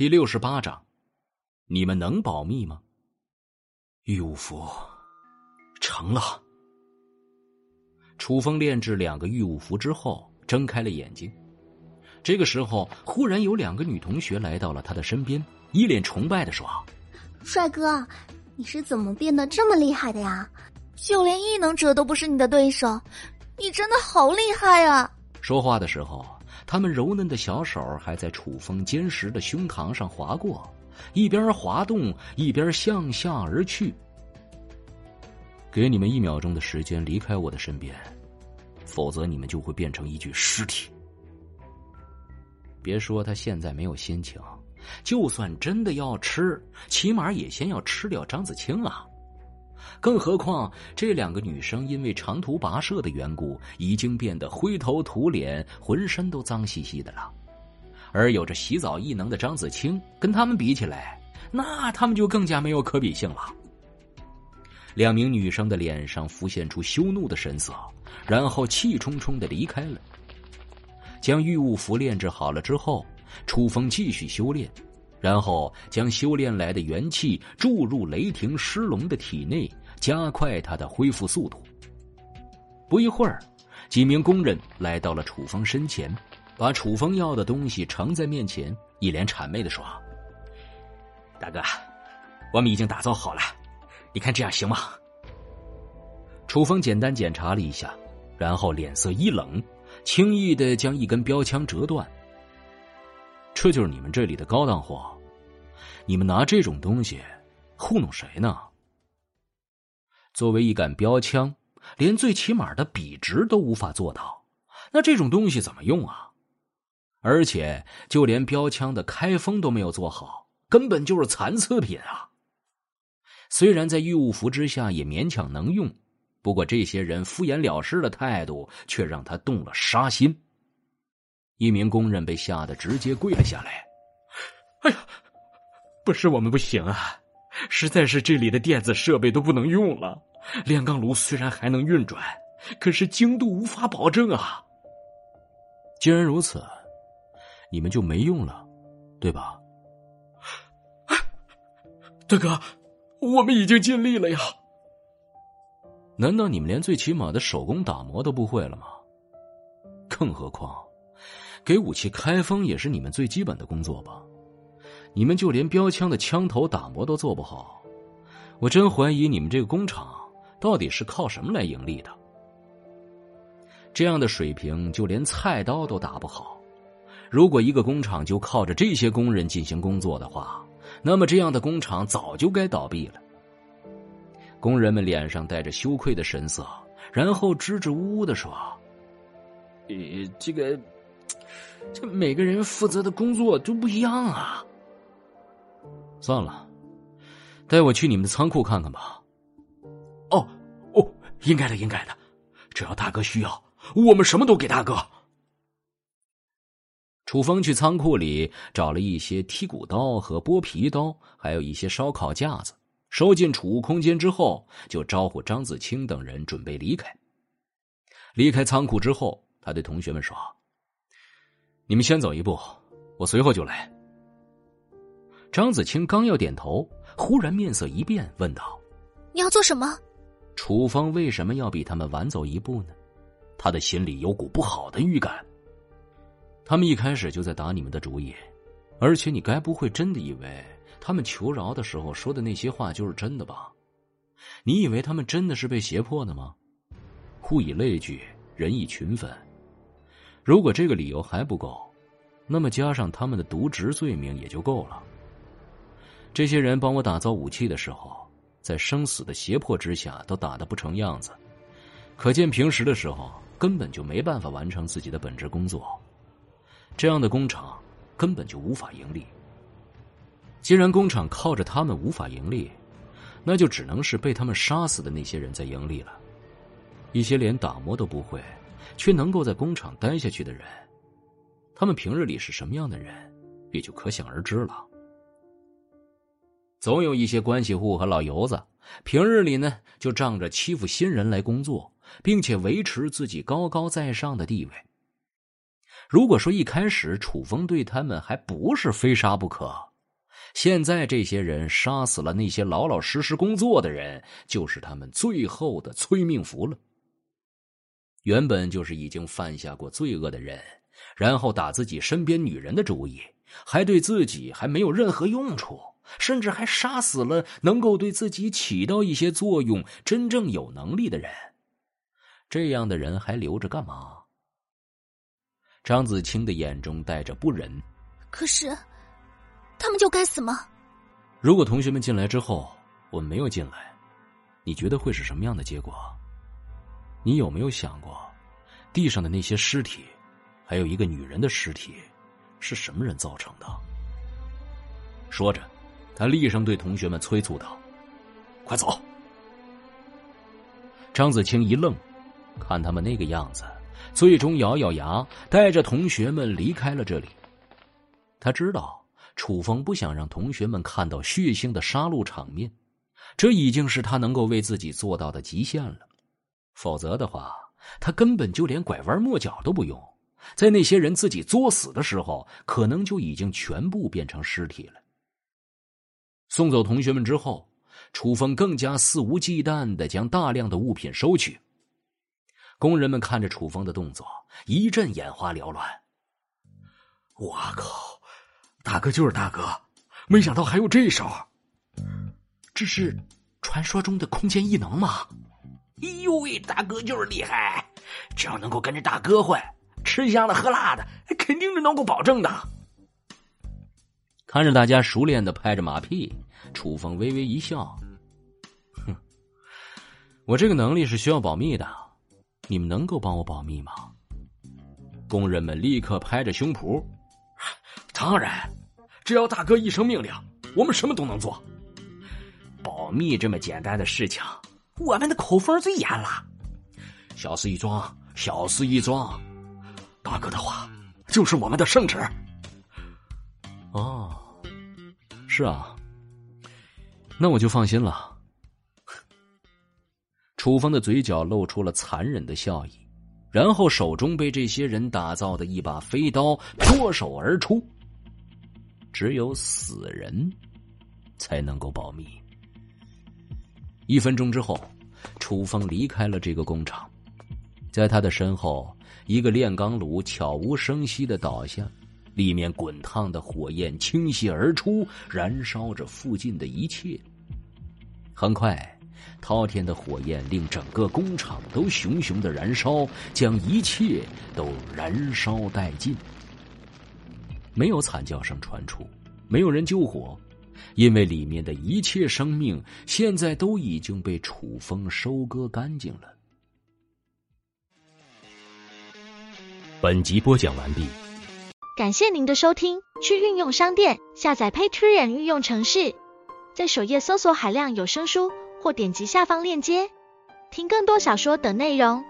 第六十八章，你们能保密吗？御武符成了。楚风炼制两个御武符之后，睁开了眼睛。这个时候，忽然有两个女同学来到了他的身边，一脸崇拜的说：“帅哥，你是怎么变得这么厉害的呀？就连异能者都不是你的对手，你真的好厉害啊！”说话的时候，他们柔嫩的小手还在楚风坚实的胸膛上划过，一边滑动一边向下而去。给你们一秒钟的时间离开我的身边，否则你们就会变成一具尸体。别说他现在没有心情，就算真的要吃，起码也先要吃掉张子清啊！更何况这两个女生因为长途跋涉的缘故，已经变得灰头土脸，浑身都脏兮兮的了。而有着洗澡异能的张子清，跟他们比起来，那他们就更加没有可比性了。两名女生的脸上浮现出羞怒的神色，然后气冲冲的离开了。将御物符炼制好了之后，楚风继续修炼，然后将修炼来的元气注入雷霆狮龙的体内，加快他的恢复速度。不一会儿，几名工人来到了楚风身前，把楚风要的东西呈在面前，一脸谄媚的说：“大哥，我们已经打造好了，你看这样行吗？”楚风简单检查了一下，然后脸色一冷。轻易的将一根标枪折断，这就是你们这里的高档货？你们拿这种东西糊弄谁呢？作为一杆标枪，连最起码的笔直都无法做到，那这种东西怎么用啊？而且就连标枪的开封都没有做好，根本就是残次品啊！虽然在御物符之下也勉强能用。不过，这些人敷衍了事的态度却让他动了杀心。一名工人被吓得直接跪了下来。“哎呀，不是我们不行啊，实在是这里的电子设备都不能用了。炼钢炉虽然还能运转，可是精度无法保证啊。既然如此，你们就没用了，对吧？”“大哥，我们已经尽力了呀。”难道你们连最起码的手工打磨都不会了吗？更何况，给武器开封也是你们最基本的工作吧？你们就连标枪的枪头打磨都做不好，我真怀疑你们这个工厂到底是靠什么来盈利的？这样的水平，就连菜刀都打不好。如果一个工厂就靠着这些工人进行工作的话，那么这样的工厂早就该倒闭了。工人们脸上带着羞愧的神色，然后支支吾吾的说：“呃，这个，这每个人负责的工作都不一样啊。算了，带我去你们的仓库看看吧。”“哦，哦，应该的，应该的，只要大哥需要，我们什么都给大哥。”楚风去仓库里找了一些剔骨刀和剥皮刀，还有一些烧烤架子。收进储物空间之后，就招呼张子清等人准备离开。离开仓库之后，他对同学们说：“你们先走一步，我随后就来。”张子清刚要点头，忽然面色一变，问道：“你要做什么？”楚风为什么要比他们晚走一步呢？他的心里有股不好的预感。他们一开始就在打你们的主意，而且你该不会真的以为……他们求饶的时候说的那些话就是真的吧？你以为他们真的是被胁迫的吗？物以类聚，人以群分。如果这个理由还不够，那么加上他们的渎职罪名也就够了。这些人帮我打造武器的时候，在生死的胁迫之下都打得不成样子，可见平时的时候根本就没办法完成自己的本职工作。这样的工厂根本就无法盈利。既然工厂靠着他们无法盈利，那就只能是被他们杀死的那些人在盈利了。一些连打磨都不会，却能够在工厂待下去的人，他们平日里是什么样的人，也就可想而知了。总有一些关系户和老油子，平日里呢就仗着欺负新人来工作，并且维持自己高高在上的地位。如果说一开始楚风对他们还不是非杀不可。现在这些人杀死了那些老老实实工作的人，就是他们最后的催命符了。原本就是已经犯下过罪恶的人，然后打自己身边女人的主意，还对自己还没有任何用处，甚至还杀死了能够对自己起到一些作用、真正有能力的人。这样的人还留着干嘛？张子清的眼中带着不忍。可是，他们就该死吗？如果同学们进来之后，我们没有进来，你觉得会是什么样的结果？你有没有想过，地上的那些尸体，还有一个女人的尸体，是什么人造成的？说着，他厉声对同学们催促道：“快走！”张子清一愣，看他们那个样子，最终咬咬牙，带着同学们离开了这里。他知道楚风不想让同学们看到血腥的杀戮场面，这已经是他能够为自己做到的极限了。否则的话，他根本就连拐弯抹角都不用，在那些人自己作死的时候，可能就已经全部变成尸体了。送走同学们之后，楚风更加肆无忌惮的将大量的物品收取。工人们看着楚风的动作，一阵眼花缭乱。我靠，大哥就是大哥，没想到还有这一手。这是传说中的空间异能吗？哎呦喂，大哥就是厉害！只要能够跟着大哥混，吃香的喝辣的，肯定是能够保证的。看着大家熟练的拍着马屁，楚风微微一笑：“哼，我这个能力是需要保密的，你们能够帮我保密吗？”工人们立刻拍着胸脯：“当然，只要大哥一声命令，我们什么都能做。保密这么简单的事情。”我们的口风最严了，小事一桩，小事一桩。大哥的话就是我们的圣旨。哦，是啊，那我就放心了。楚风的嘴角露出了残忍的笑意，然后手中被这些人打造的一把飞刀脱手而出。只有死人才能够保密。一分钟之后，楚风离开了这个工厂，在他的身后，一个炼钢炉悄无声息的倒下，里面滚烫的火焰倾泻而出，燃烧着附近的一切。很快，滔天的火焰令整个工厂都熊熊的燃烧，将一切都燃烧殆尽。没有惨叫声传出，没有人救火。因为里面的一切生命现在都已经被楚风收割干净了。本集播讲完毕，感谢您的收听。去运用商店下载 Patreon 运用程式，在首页搜索海量有声书，或点击下方链接听更多小说等内容。